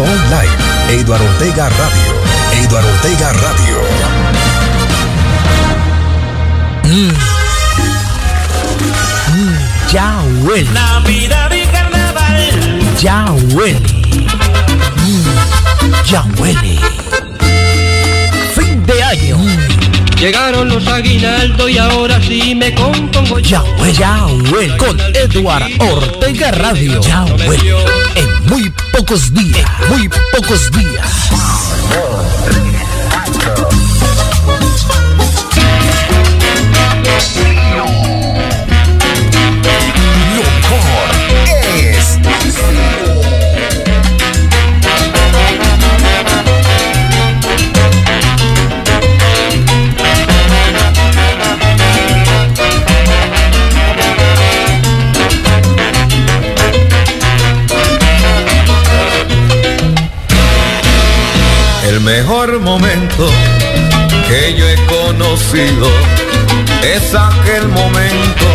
online, Eduardo Ortega Radio. Eduardo Ortega Radio. Mm. Mm, ya huele. Navidad y carnaval. Ya huele. Mm, ya huele. Fin de año. Llegaron los aguinaldos y ahora sí me compongo Ya huele, ya huele. Con Eduard Ortega Radio. Ya huele. En muy pocos días. Muy pocos días. El mejor momento que yo he conocido es aquel momento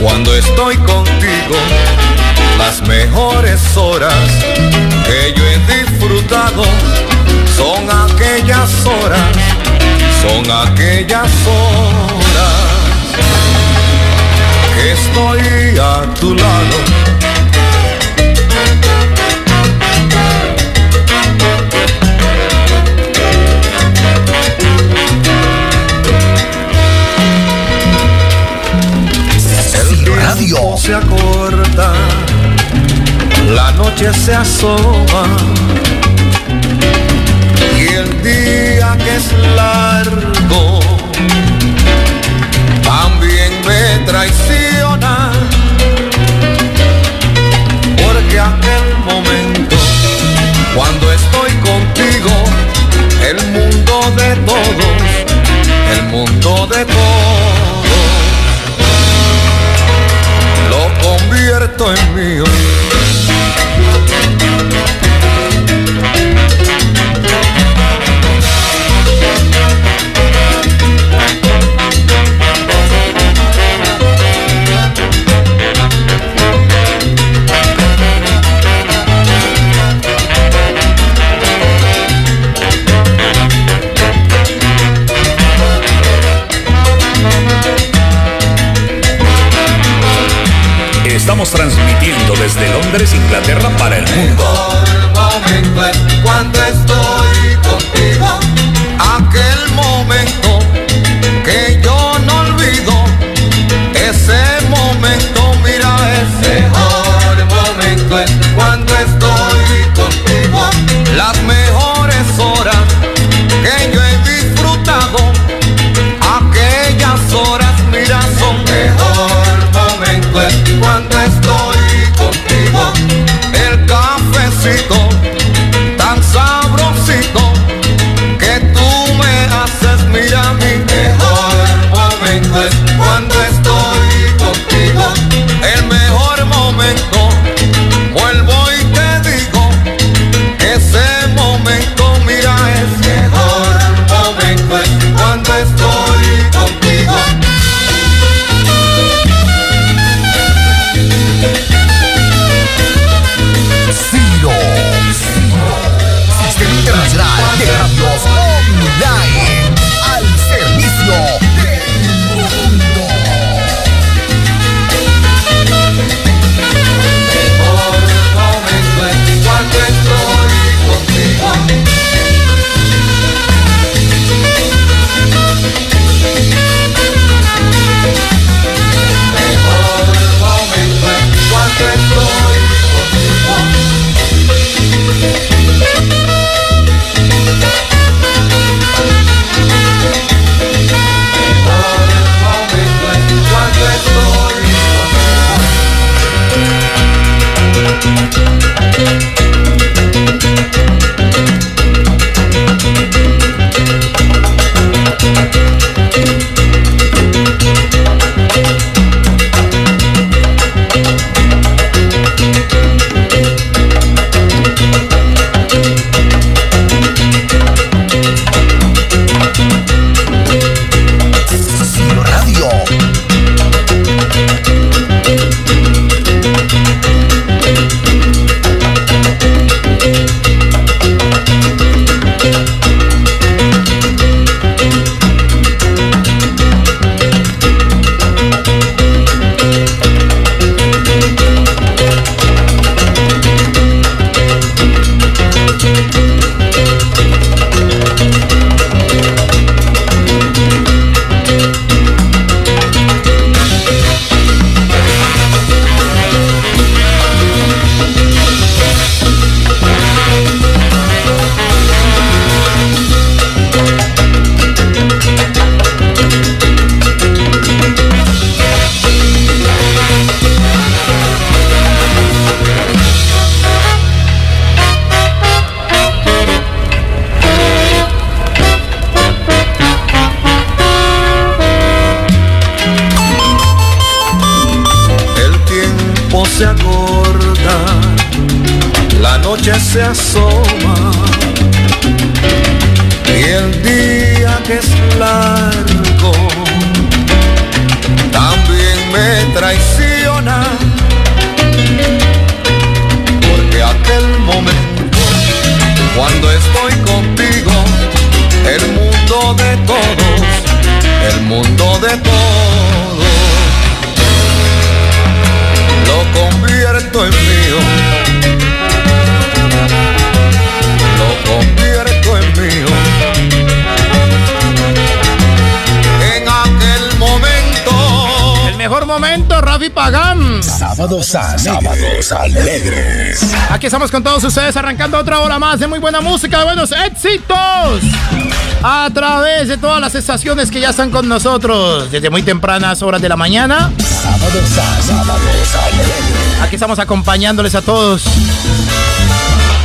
cuando estoy contigo. Las mejores horas que yo he disfrutado son aquellas horas, son aquellas horas que estoy a tu lado. Se acorta, la noche se asoma y el día que es largo también me traiciona porque aquel momento cuando estoy contigo el mundo de todos conmigo Estamos transmitiendo desde Londres, Inglaterra para el mundo. Sábados alegres. Sábados alegres. Aquí estamos con todos ustedes arrancando otra hora más de muy buena música, de buenos éxitos. A través de todas las estaciones que ya están con nosotros desde muy tempranas horas de la mañana. Sábados a sábados alegres. Aquí estamos acompañándoles a todos.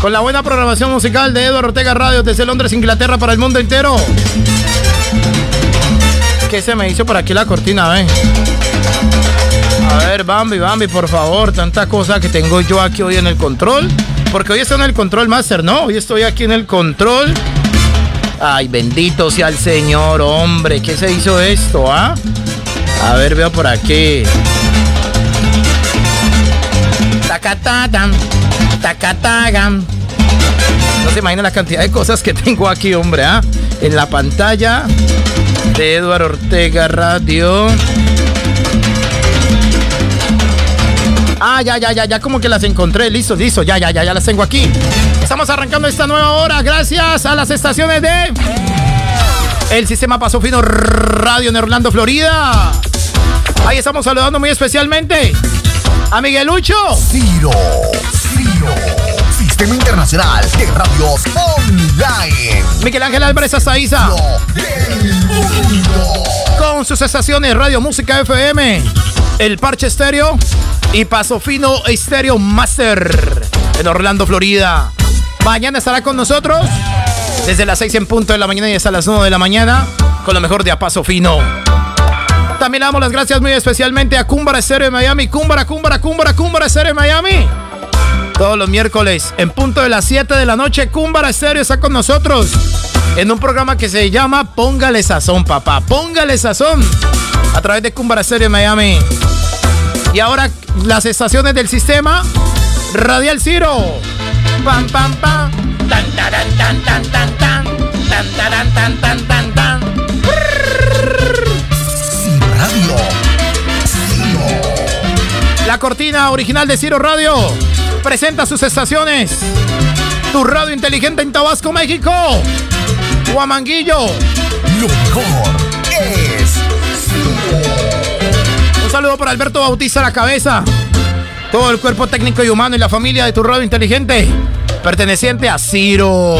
Con la buena programación musical de Eduardo Ortega Radio desde Londres, Inglaterra para el mundo entero. ¿Qué se me hizo por aquí la cortina, eh? A ver, Bambi, Bambi, por favor, tanta cosa que tengo yo aquí hoy en el control. Porque hoy estoy en el control master, ¿no? Hoy estoy aquí en el control. Ay, bendito sea el Señor, hombre. ¿Qué se hizo esto, ah? A ver, veo por aquí. Tacatatam, tacatagam. No se imaginan la cantidad de cosas que tengo aquí, hombre, ¿ah? En la pantalla de Eduardo Ortega Radio. Ah, ya, ya, ya, ya, como que las encontré. Listo, listo, ya, ya, ya, ya las tengo aquí. Estamos arrancando esta nueva hora gracias a las estaciones de el sistema Paso Fino Radio en Orlando, Florida. Ahí estamos saludando muy especialmente a Miguelucho. Ciro. Ciro. Sistema Internacional de Radios Online. Miguel Ángel Álvarez Azaiza. Con sus estaciones Radio Música FM, El Parche Estéreo y Paso Fino Estéreo Master en Orlando, Florida. Mañana estará con nosotros desde las 6 en punto de la mañana y hasta las 9 de la mañana con lo mejor de A Paso Fino. También damos las gracias muy especialmente a Cúmbara Estéreo de Miami. Cúmbara, Cúmbara, Cúmbara, Cúmbara Estéreo de Miami. Todos los miércoles, en punto de las 7 de la noche, Cúmbara Estéreo está con nosotros en un programa que se llama Póngale Sazón, papá. Póngale Sazón a través de Cúmbara Estéreo de Miami. Y ahora las estaciones del sistema Radial Ciro. Pam, pam, pam. Tan, taran, tan, tan, tan, tan. Tan, taran, tan, tan, tan, tan. Ciro Radio. Ciro. La cortina original de Ciro Radio presenta sus estaciones. Tu radio inteligente en Tabasco, México. Huamanguillo. Lo mejor saludo para Alberto Bautista La Cabeza. Todo el cuerpo técnico y humano y la familia de tu radio inteligente. Perteneciente a Ciro.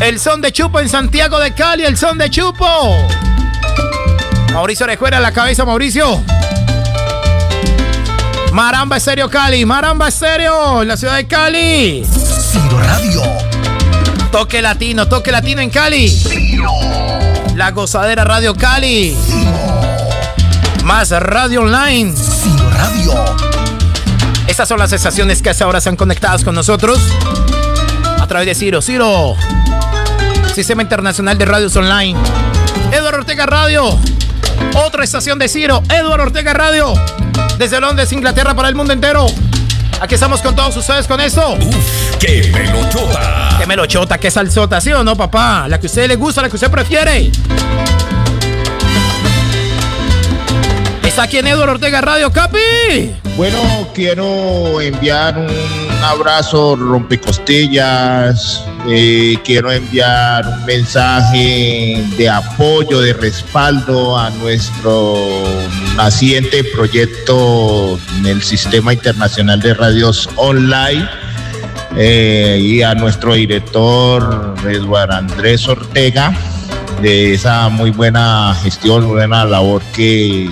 El son de Chupo en Santiago de Cali. El son de Chupo. Mauricio Orejuela La Cabeza, Mauricio. Maramba Estéreo Cali. Maramba Estéreo en la ciudad de Cali. Ciro Radio. Toque latino, toque latino en Cali. Ciro. La gozadera Radio Cali. Más Radio Online. Ciro Radio. Estas son las estaciones que hasta ahora están conectadas con nosotros a través de Ciro. Ciro, Sistema Internacional de Radios Online. Eduardo Ortega Radio, otra estación de Ciro. Eduardo Ortega Radio, desde Londres, Inglaterra, para el mundo entero. Aquí estamos con todos ustedes con esto. Uf, qué melochota. Qué melochota, qué salsota, ¿sí o no, papá? La que a usted le gusta, la que usted prefiere. Está aquí en Eduardo Ortega Radio, Capi. Bueno, quiero enviar un abrazo rompecostillas, eh, quiero enviar un mensaje de apoyo, de respaldo a nuestro naciente proyecto en el Sistema Internacional de Radios Online eh, y a nuestro director Eduardo Andrés Ortega de esa muy buena gestión, buena labor que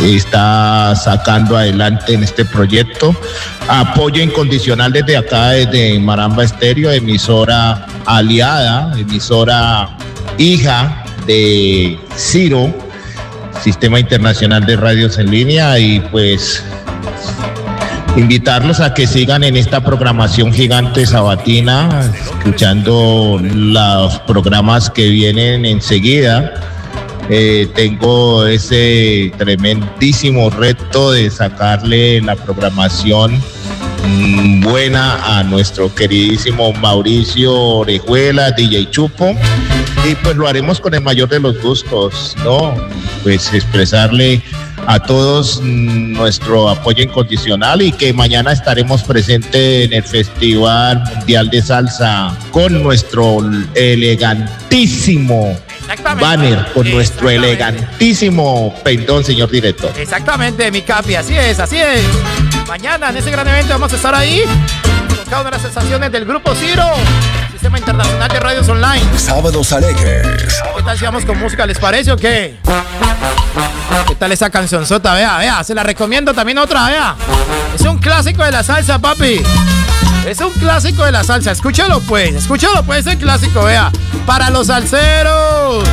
está sacando adelante en este proyecto. Apoyo incondicional desde acá, desde Maramba Estéreo, emisora aliada, emisora hija de Ciro, Sistema Internacional de Radios en Línea, y pues Invitarlos a que sigan en esta programación gigante sabatina, escuchando los programas que vienen enseguida. Eh, tengo ese tremendísimo reto de sacarle la programación mm, buena a nuestro queridísimo Mauricio Orejuela, DJ Chupo, y pues lo haremos con el mayor de los gustos, ¿no? Pues expresarle a todos mm, nuestro apoyo incondicional y que mañana estaremos presentes en el Festival Mundial de Salsa con nuestro elegantísimo banner, con nuestro elegantísimo pendón, señor director. Exactamente, mi capi, así es, así es. Mañana en ese gran evento vamos a estar ahí con cada una de las sensaciones del Grupo Ciro. Sistema Internacional de Radios Online. Sábados alegres. ¿Qué tal si vamos con música? ¿Les parece o qué? ¿Qué tal esa cancionzota? Vea, vea, se la recomiendo también otra, vea. Es un clásico de la salsa, papi. Es un clásico de la salsa. Escúchalo pues, escúchalo pues, ese clásico, vea. Para los salseros.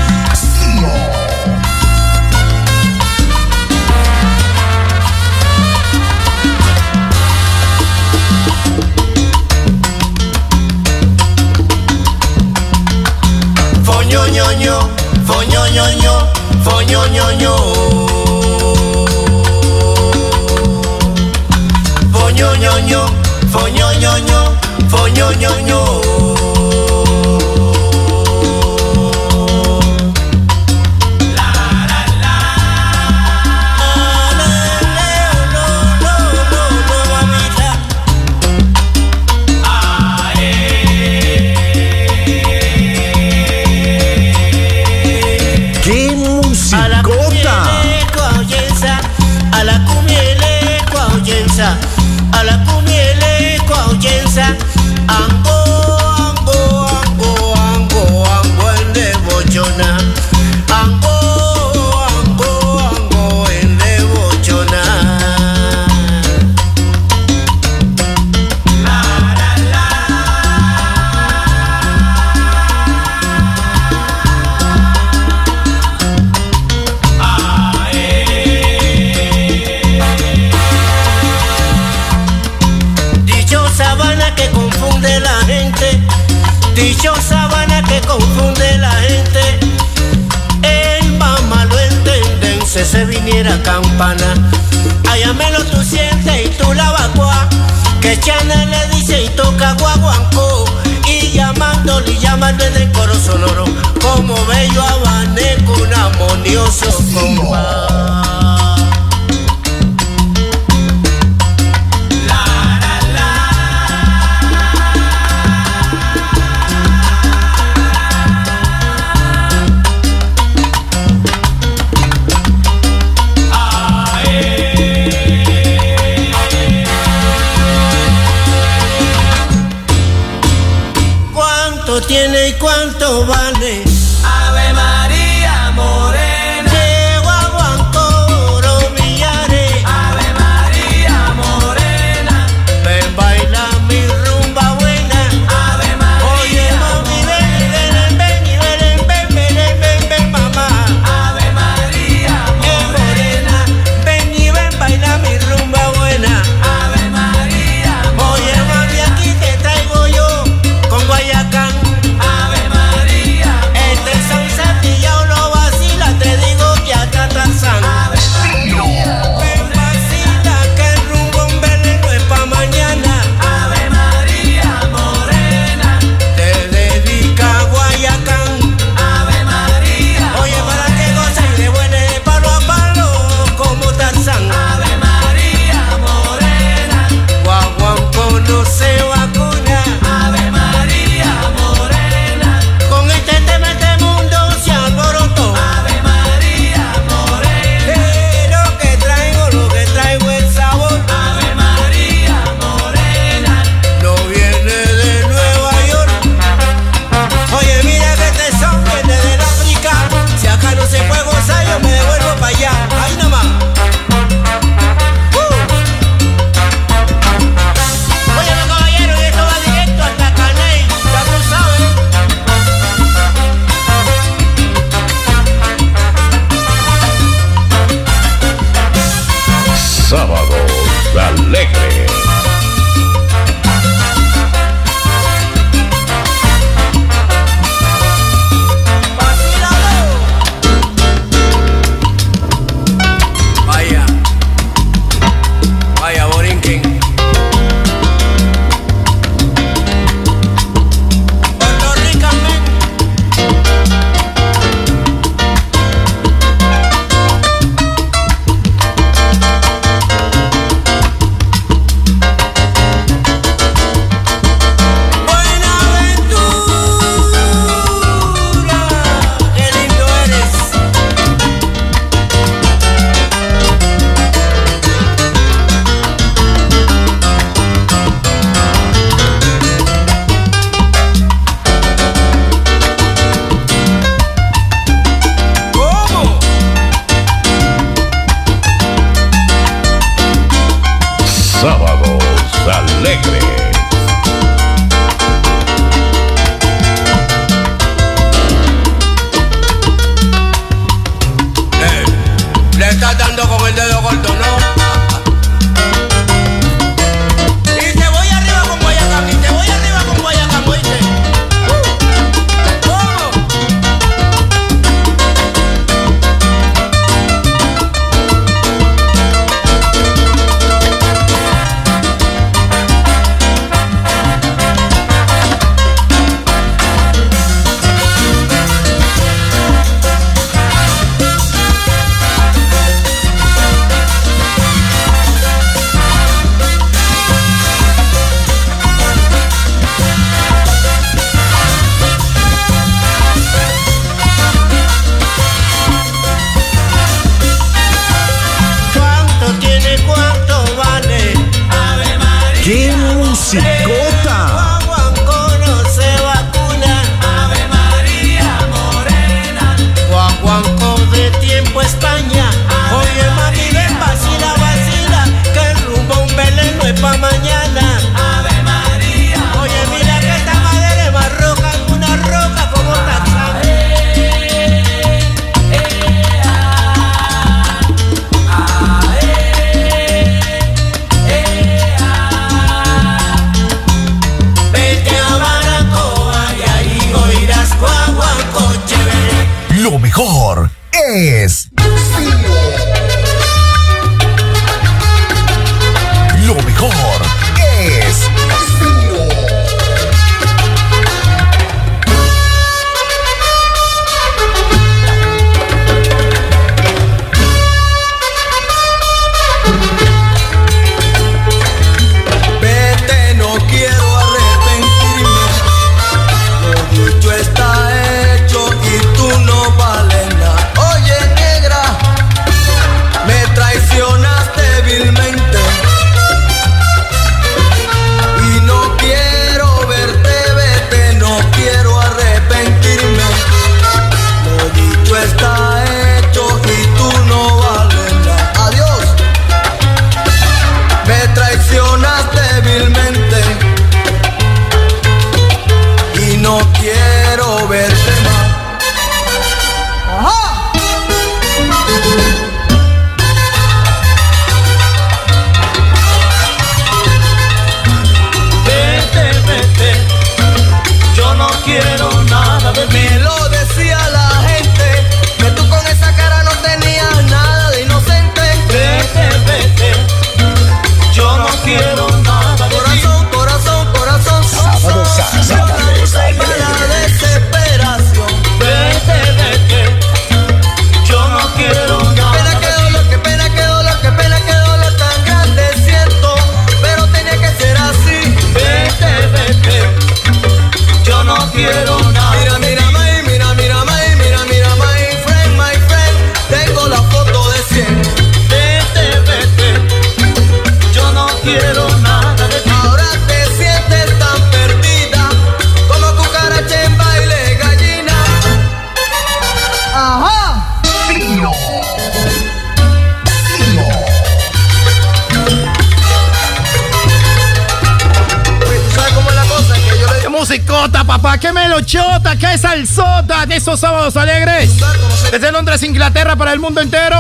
Inglaterra, para el mundo entero.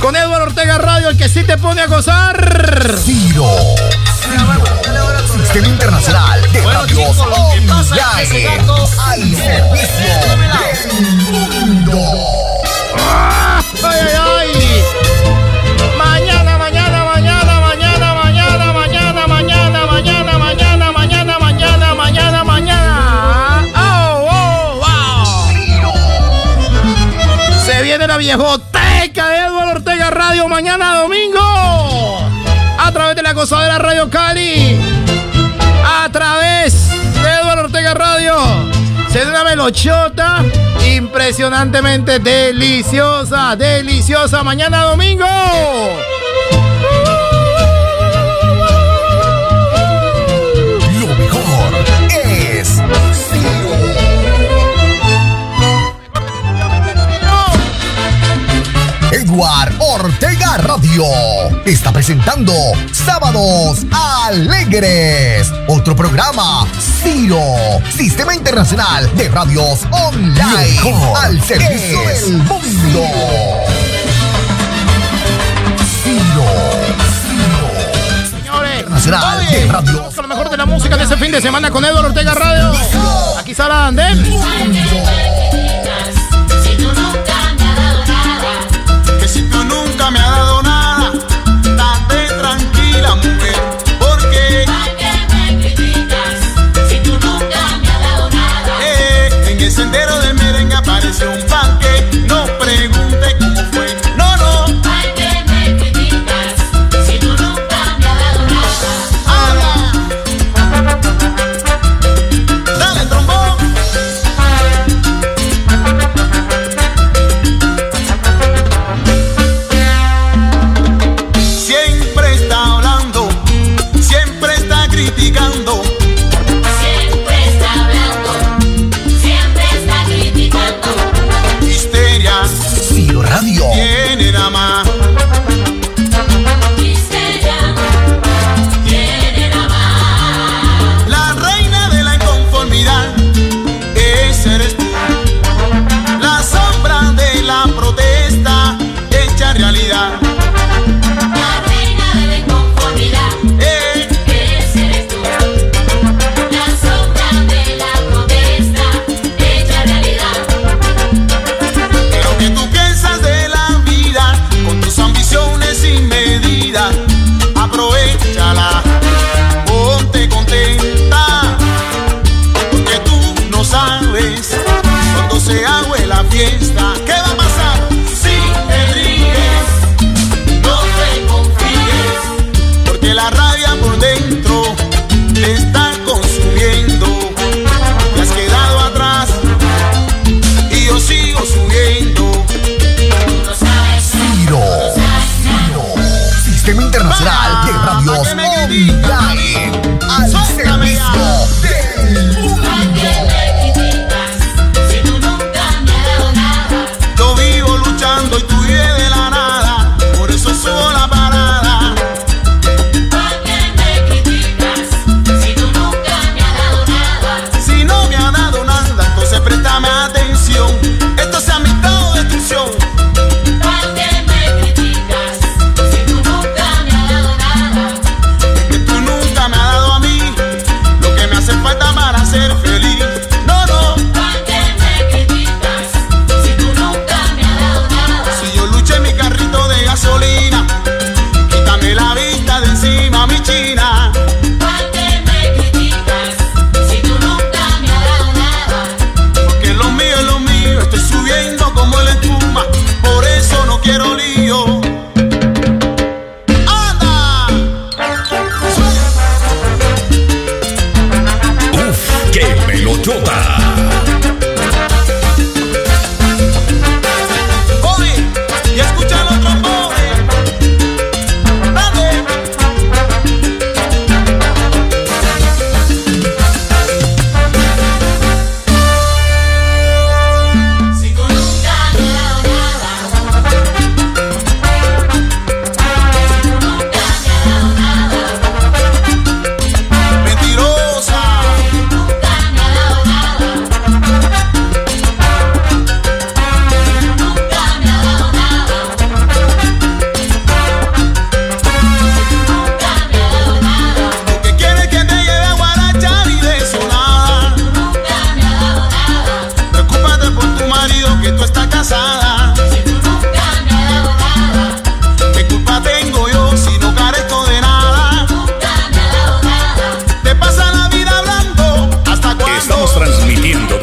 Con Eduardo Ortega Radio, el que sí te pone a gozar. Ciro. Sistema Internacional de Radios Online. Al servicio del mundo. ¡Ay, ay, ay! Viejoteca de Eduardo Ortega Radio mañana domingo. A través de la gozadera Radio Cali. A través de Eduardo Ortega Radio. Se da una melochota impresionantemente deliciosa, deliciosa. Mañana domingo. Edward Ortega Radio está presentando Sábados Alegres, otro programa Ciro, Sistema Internacional de Radios Online al servicio del mundo. Ciro, Señores, Internacional oye, de Radios vamos con lo mejor de la música de ese fin de semana con Eduardo Ortega Radio. Aquí sale Andel. Me has dado nada, date tranquila, mujer.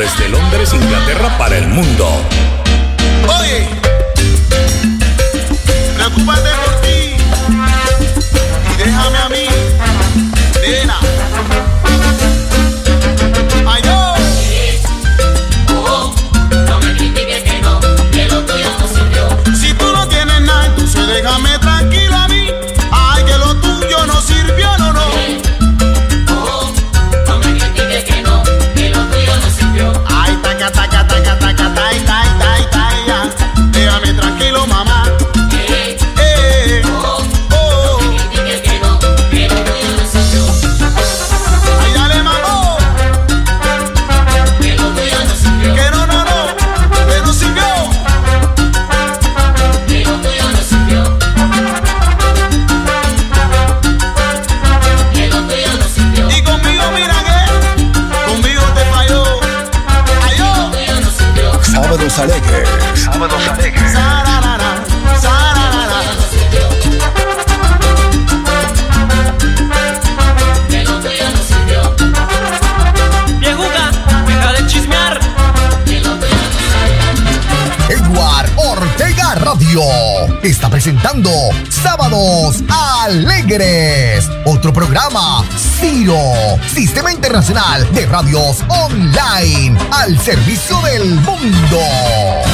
desde Londres, Inglaterra para el mundo. Oye, preocúpate. presentando Sábados Alegres, otro programa Ciro, Sistema Internacional de Radios Online al servicio del mundo.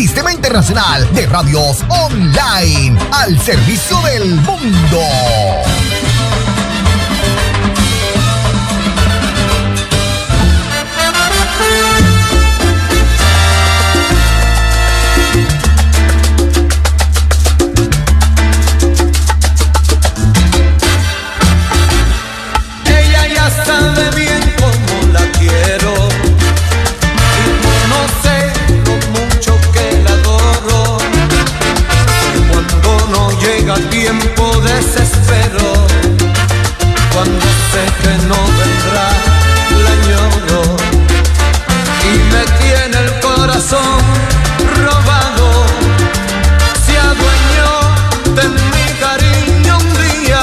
Sistema Internacional de Radios Online al servicio del mundo. desespero cuando sé que no vendrá, la añoro y me tiene el corazón robado. Se adueñó de mi cariño un día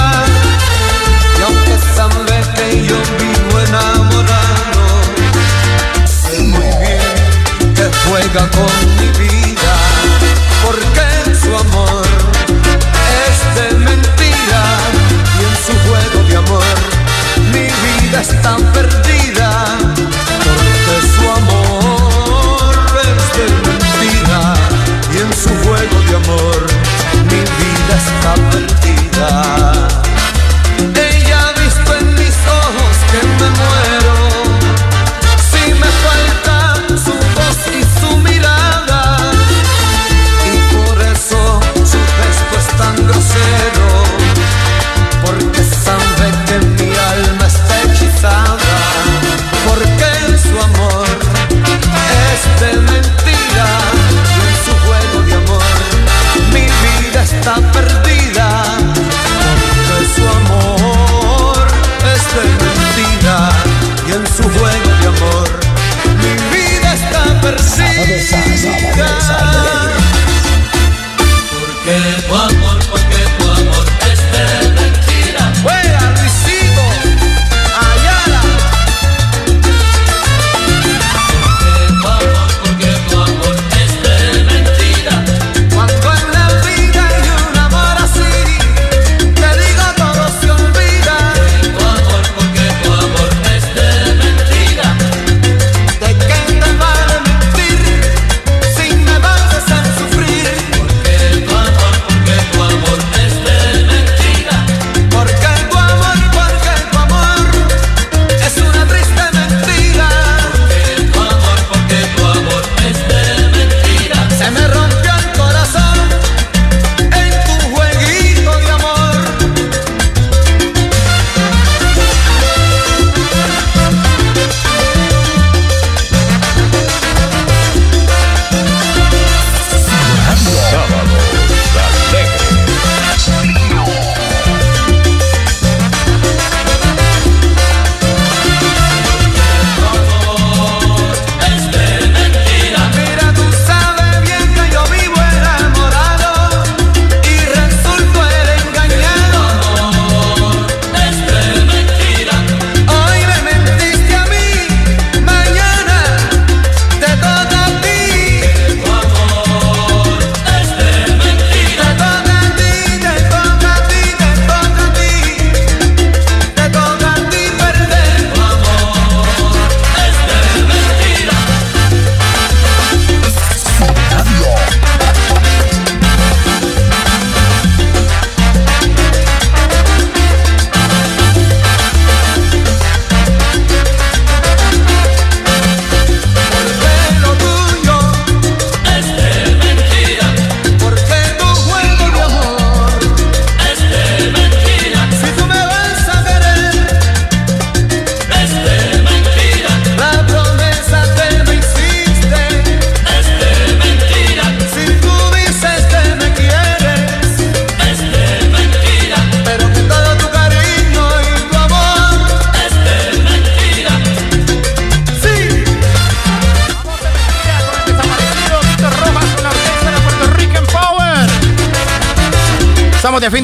y aunque sabe que yo vivo enamorado, sé muy bien que juega con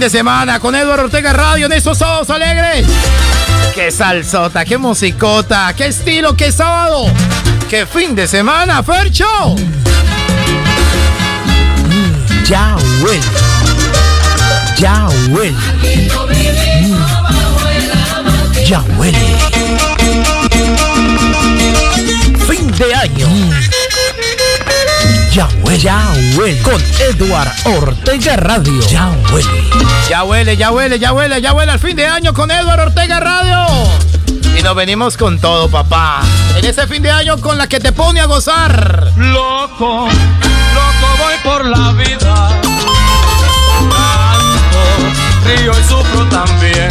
de semana con Eduardo Ortega Radio en esos sábados alegres. ¡Qué salsota, qué musicota, qué estilo, qué sábado! ¡Qué fin de semana, Fercho! Mm, ya huele. Ya huele. Mm, ya huele. Fin de año. Ya huele. Ya huele. Con Edward Ortega Radio. Ya huele. Ya huele, ya huele, ya huele, ya huele al fin de año con Edward Ortega Radio. Y nos venimos con todo, papá. En ese fin de año con la que te pone a gozar. Loco, loco voy por la vida. Canto, río y sufro también.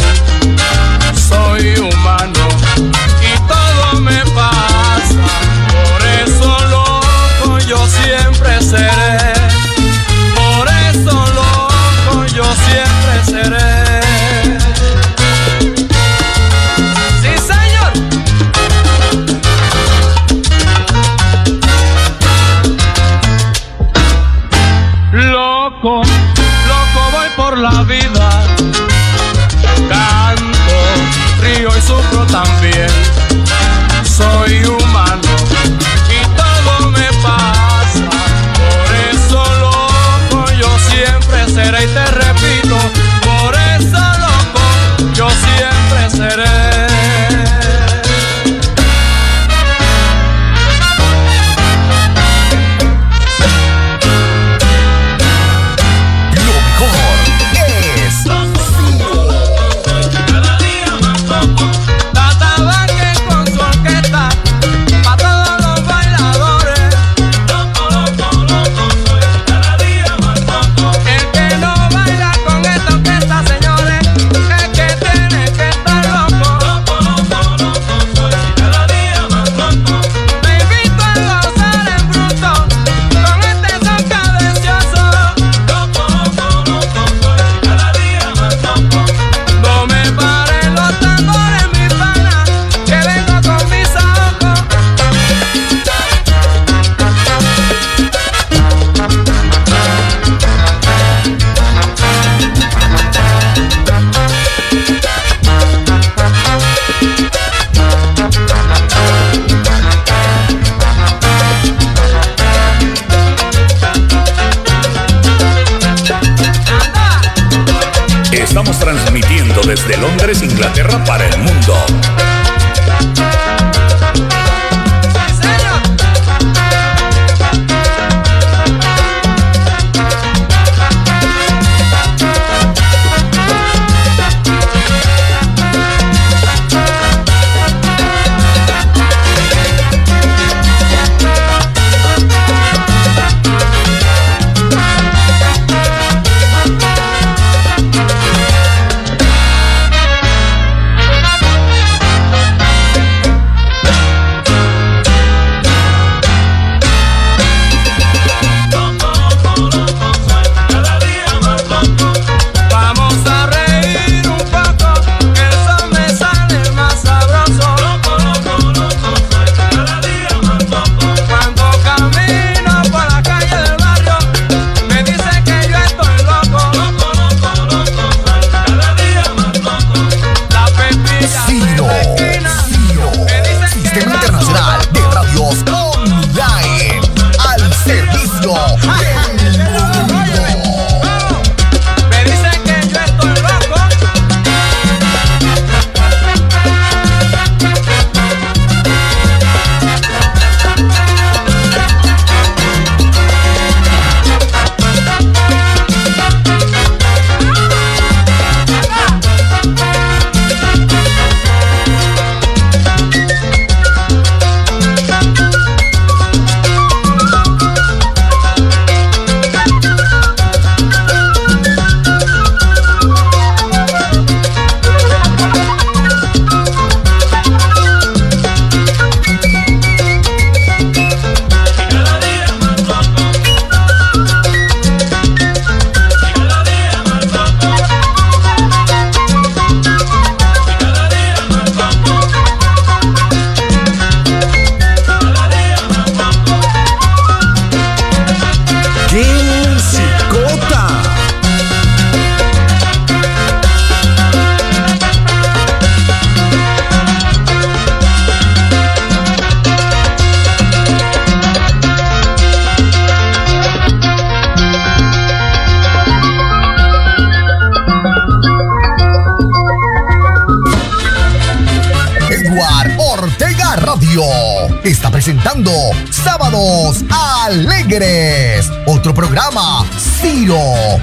Inglaterra para el mundo.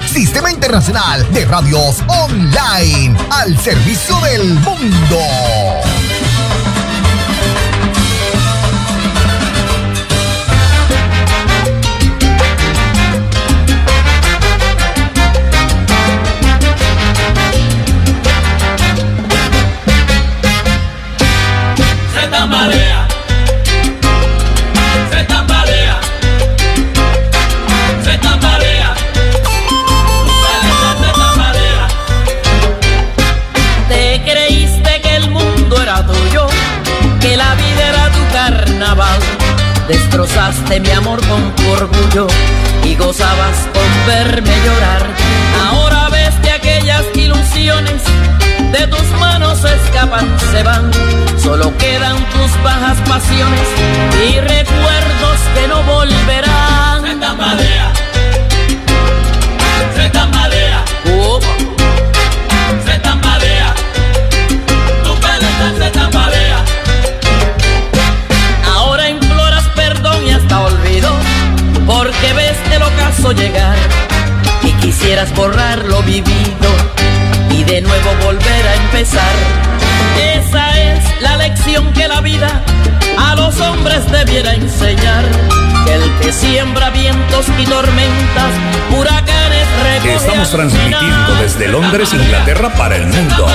Sistema Internacional de Radios Online al servicio del mundo. Destrozaste mi amor con tu orgullo y gozabas con verme llorar. Ahora ves que aquellas ilusiones de tus manos escapan, se van. Solo quedan tus bajas pasiones y recuerdos que no volverán. llegar y quisieras borrar lo vivido y de nuevo volver a empezar. Esa es la lección que la vida a los hombres debiera enseñar. Que el que siembra vientos y tormentas, huracanes, Estamos transmitiendo desde Londres, Inglaterra, para el mundo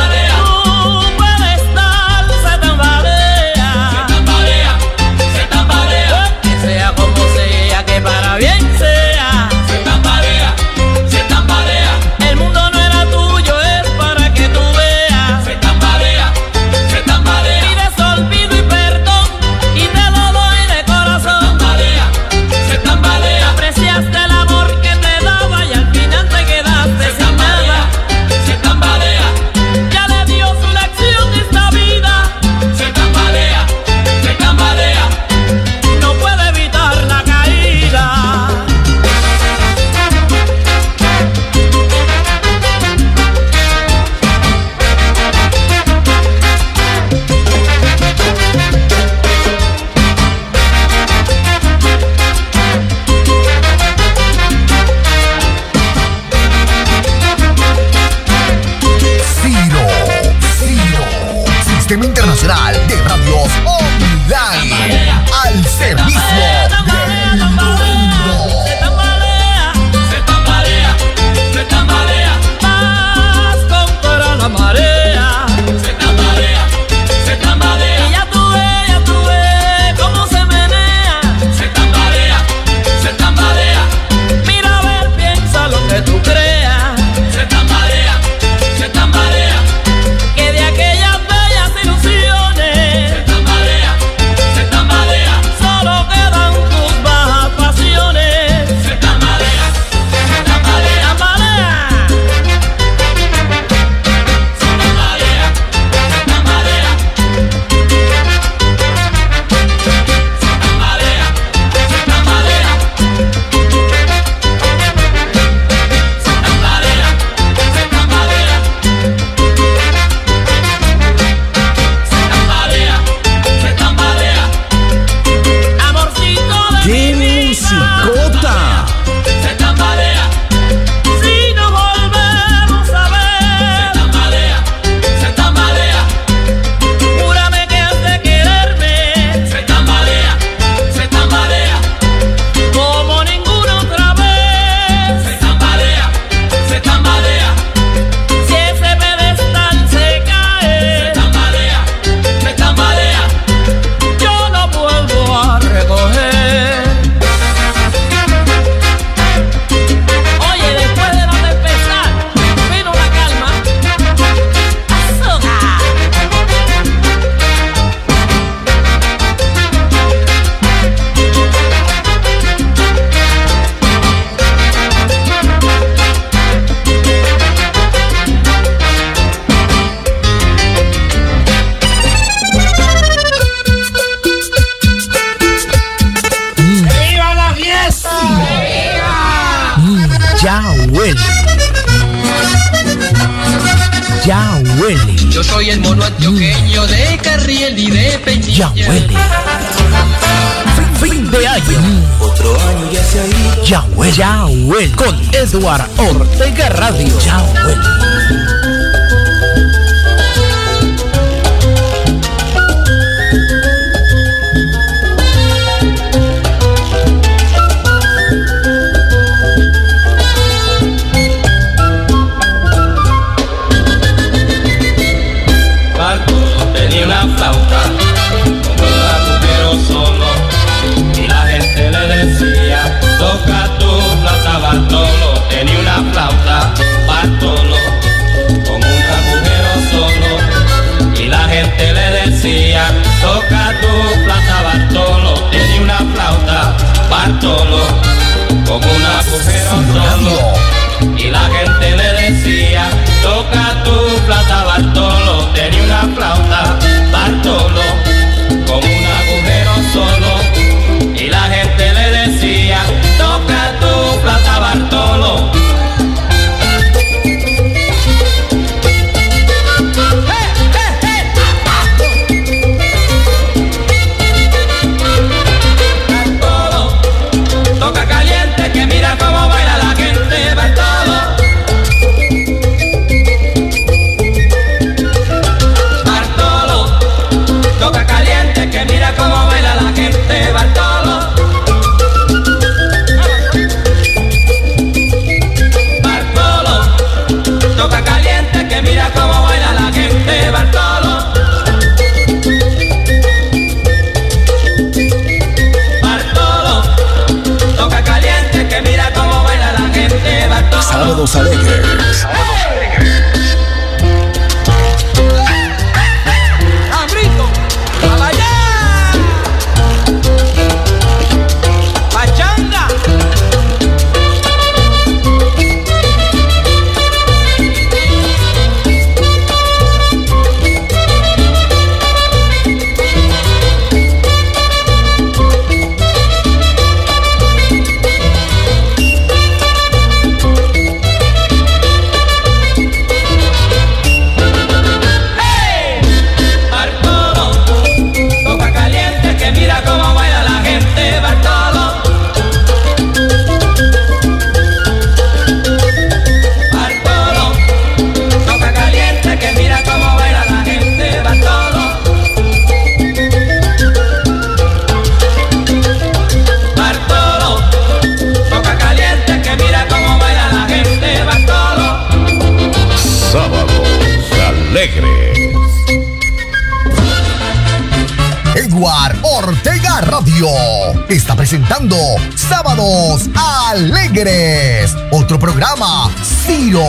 está presentando Sábados Alegres, otro programa Ciro,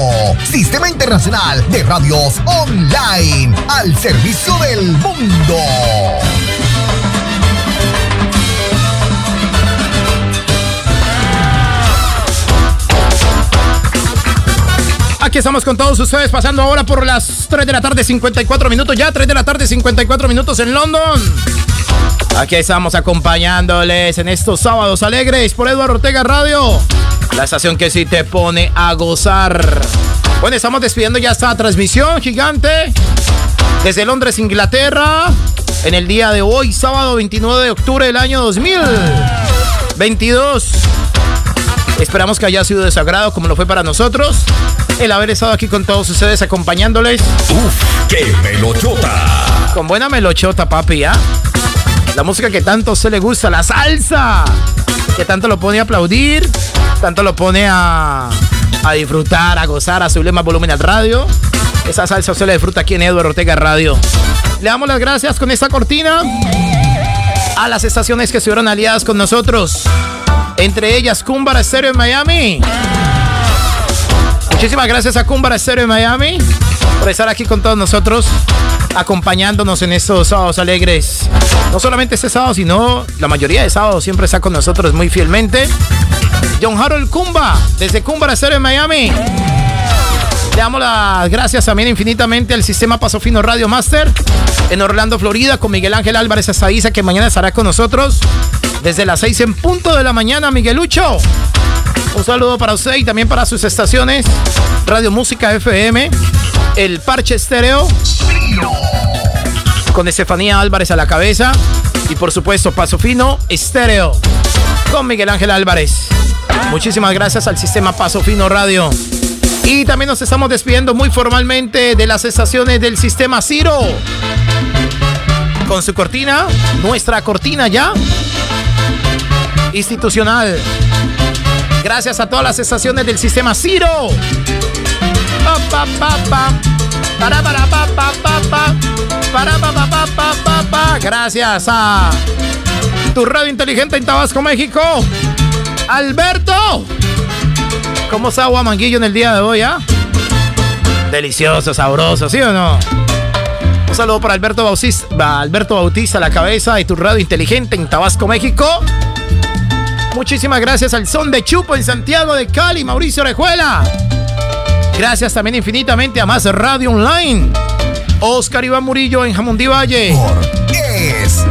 Sistema Internacional de Radios Online, al servicio del mundo. Aquí estamos con todos ustedes pasando ahora por las 3 de la tarde, 54 minutos ya, 3 de la tarde, 54 minutos en London. Aquí estamos acompañándoles en estos sábados alegres por Eduardo Ortega Radio, la estación que sí te pone a gozar. Bueno, estamos despidiendo ya esta transmisión gigante desde Londres, Inglaterra, en el día de hoy, sábado 29 de octubre del año 2022. Esperamos que haya sido de su agrado como lo fue para nosotros el haber estado aquí con todos ustedes acompañándoles. Uf, qué melochota. Con buena melochota, papi, ¿ah? La música que tanto usted le gusta, la salsa. Que tanto lo pone a aplaudir, tanto lo pone a, a disfrutar, a gozar, a subirle más volumen al radio. Esa salsa usted la disfruta aquí en Eduardo Ortega Radio. Le damos las gracias con esta cortina a las estaciones que estuvieron aliadas con nosotros. Entre ellas, Cumbara Stereo en Miami. Muchísimas gracias a Cumbara Stereo en Miami por estar aquí con todos nosotros, acompañándonos en estos sábados alegres. No solamente este sábado, sino la mayoría de sábados siempre está con nosotros muy fielmente. John Harold Cumba, desde Cumbara Stereo en Miami. Le damos las gracias también infinitamente al sistema Paso Fino Radio Master en Orlando, Florida, con Miguel Ángel Álvarez Azaiza, que mañana estará con nosotros desde las 6 en punto de la mañana, Miguelucho. Un saludo para usted y también para sus estaciones Radio Música FM, El Parche Estéreo Con Estefanía Álvarez a la cabeza. Y por supuesto, Paso Fino Estéreo. Con Miguel Ángel Álvarez. Muchísimas gracias al sistema Paso Fino Radio. Y también nos estamos despidiendo muy formalmente de las estaciones del sistema Ciro. Con su cortina, nuestra cortina ya institucional. Gracias a todas las estaciones del sistema Ciro. Pa, pa, pa, pa. Para, para, pa, pa, pa, pa. Para, pa. Gracias a tu radio inteligente en Tabasco, México. Alberto. ¿Cómo está Manguillo en el día de hoy, ah? Delicioso, sabroso, ¿sí o no? Un saludo para Alberto Bautista, Alberto Bautista, la cabeza de tu radio inteligente en Tabasco, México. Muchísimas gracias al Son de Chupo en Santiago de Cali, Mauricio Orejuela. Gracias también infinitamente a Más Radio Online. Oscar Iván Murillo en Jamundí Valle. es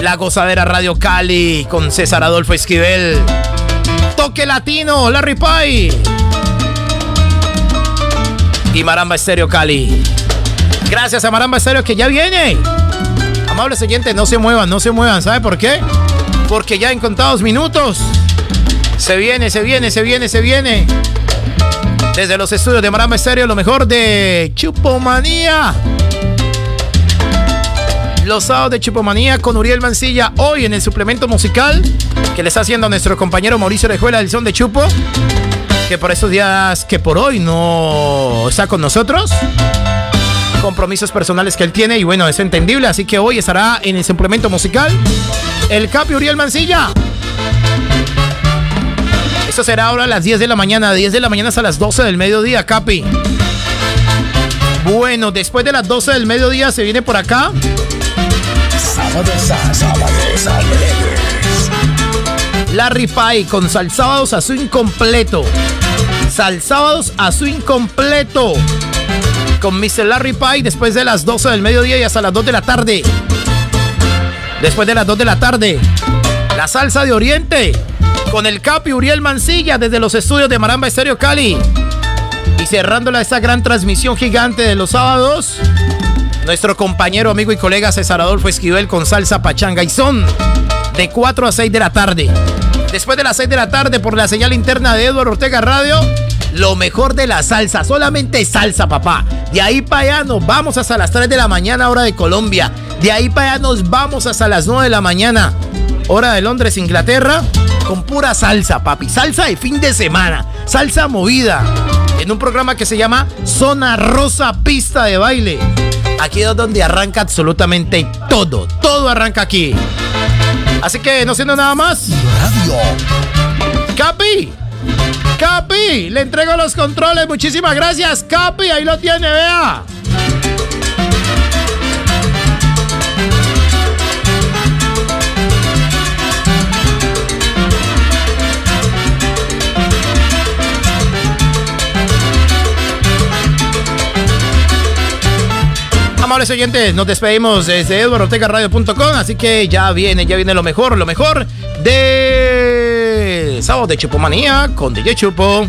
La Gozadera Radio Cali con César Adolfo Esquivel. Toque Latino, Larry Pai. Y Maramba Estéreo Cali. Gracias a Maramba Estéreo que ya viene. Amables oyentes, no se muevan, no se muevan. ¿Sabe por qué? Porque ya en contados minutos se viene, se viene, se viene, se viene. Desde los estudios de Maramba Estéreo, lo mejor de Chupomanía. Los sábados de Chupomanía con Uriel Mancilla hoy en el suplemento musical que le está haciendo a nuestro compañero Mauricio Orejuela del Son de Chupo. Que por estos días, que por hoy no está con nosotros compromisos personales que él tiene y bueno, es entendible, así que hoy estará en el suplemento musical el Capi Uriel Mancilla. Esto será ahora a las 10 de la mañana, 10 de la mañana hasta las 12 del mediodía, Capi. Bueno, después de las 12 del mediodía se viene por acá. Sábados Larry Pai con salsábados a su incompleto. Salsábados a su incompleto con Mr. Larry Pie después de las 12 del mediodía y hasta las 2 de la tarde. Después de las 2 de la tarde, la salsa de Oriente con el Capi Uriel Mancilla desde los estudios de Maramba Estéreo Cali. Y cerrándola esta gran transmisión gigante de los sábados, nuestro compañero, amigo y colega César Adolfo Esquivel con salsa pachanga y son de 4 a 6 de la tarde. Después de las 6 de la tarde por la señal interna de Eduardo Ortega Radio lo mejor de la salsa, solamente salsa, papá. De ahí para allá nos vamos hasta las 3 de la mañana, hora de Colombia. De ahí para allá nos vamos hasta las 9 de la mañana, hora de Londres, Inglaterra, con pura salsa, papi. Salsa de fin de semana, salsa movida. En un programa que se llama Zona Rosa Pista de Baile. Aquí es donde arranca absolutamente todo. Todo arranca aquí. Así que no siendo nada más. Radio. Capi. Capi, le entrego los controles. Muchísimas gracias, Capi. Ahí lo tiene, vea. Amables oyentes, nos despedimos desde eduardortegaradio.com, así que ya viene, ya viene lo mejor, lo mejor de Sábado de Chupomanía con DJ Chupo.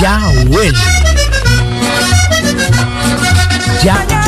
Ya huele. Ya